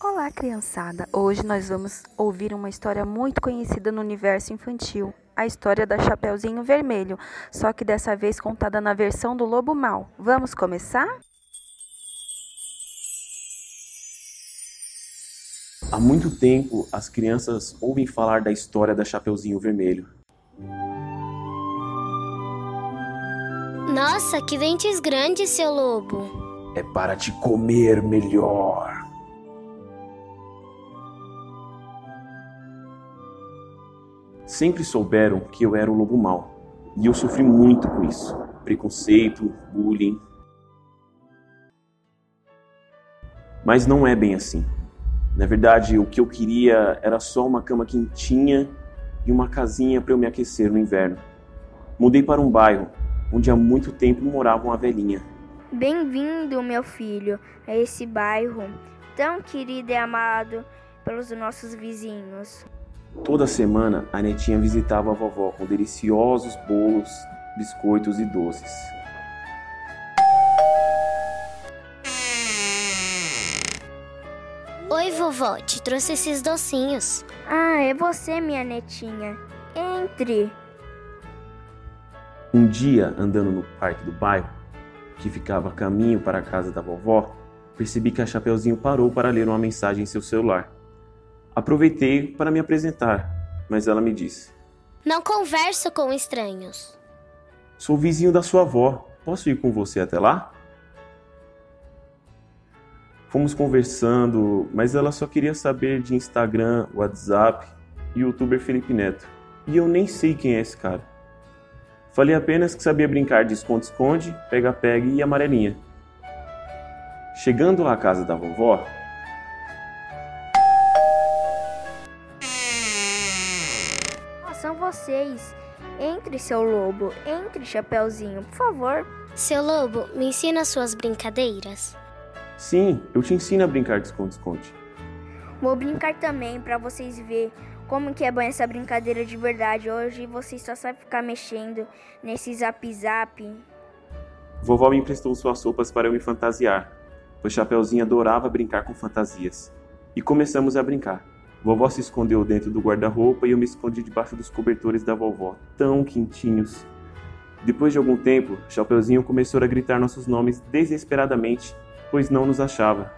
Olá, criançada! Hoje nós vamos ouvir uma história muito conhecida no universo infantil, a história da Chapeuzinho Vermelho, só que dessa vez contada na versão do Lobo Mal. Vamos começar? Há muito tempo, as crianças ouvem falar da história da Chapeuzinho Vermelho. Nossa, que dentes grandes, seu lobo! É para te comer melhor. Sempre souberam que eu era o lobo mau, e eu sofri muito com isso. Preconceito, bullying. Mas não é bem assim. Na verdade, o que eu queria era só uma cama quentinha e uma casinha para eu me aquecer no inverno. Mudei para um bairro onde há muito tempo morava uma velhinha. Bem-vindo, meu filho, a esse bairro tão querido e amado pelos nossos vizinhos. Toda semana a netinha visitava a vovó com deliciosos bolos, biscoitos e doces. Oi, vovó, te trouxe esses docinhos. Ah, é você, minha netinha. Entre. Um dia, andando no parque do bairro, que ficava a caminho para a casa da vovó, percebi que a Chapeuzinho parou para ler uma mensagem em seu celular. Aproveitei para me apresentar, mas ela me disse: Não converso com estranhos. Sou vizinho da sua avó. Posso ir com você até lá? Fomos conversando, mas ela só queria saber de Instagram, WhatsApp e youtuber Felipe Neto. E eu nem sei quem é esse cara. Falei apenas que sabia brincar de esconde-esconde, pega-pega e amarelinha. Chegando à casa da vovó, são vocês. Entre, seu lobo. Entre, Chapeuzinho, por favor. Seu lobo, me ensina suas brincadeiras. sim, eu te ensino a brincar de esconde-esconde. Vou brincar também para vocês verem como que é bom essa brincadeira de verdade. Hoje vocês só sabem ficar mexendo nesse zap zap. Vovó me emprestou suas roupas para eu me fantasiar, pois Chapeuzinho adorava brincar com fantasias. E começamos a brincar. Vovó se escondeu dentro do guarda-roupa e eu me escondi debaixo dos cobertores da vovó, tão quentinhos. Depois de algum tempo, Chapeuzinho começou a gritar nossos nomes desesperadamente, pois não nos achava.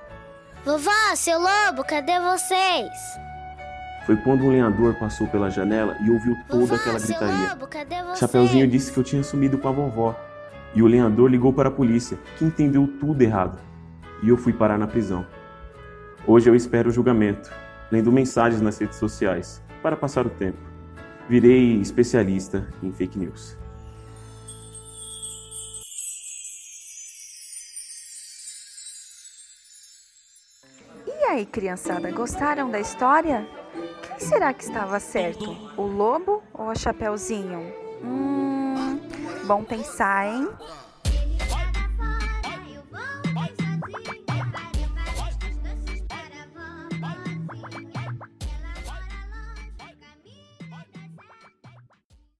Vovó, seu lobo, cadê vocês? Foi quando um lenhador passou pela janela e ouviu toda Vovó, aquela seu gritaria. lobo? Chapeuzinho disse que eu tinha sumido com a vovó. E o lenhador ligou para a polícia, que entendeu tudo errado. E eu fui parar na prisão. Hoje eu espero o julgamento, lendo mensagens nas redes sociais, para passar o tempo. Virei especialista em fake news. E aí, criançada, gostaram da história? Quem será que estava certo? O lobo ou a Chapeuzinho? Hum, bom pensar, hein?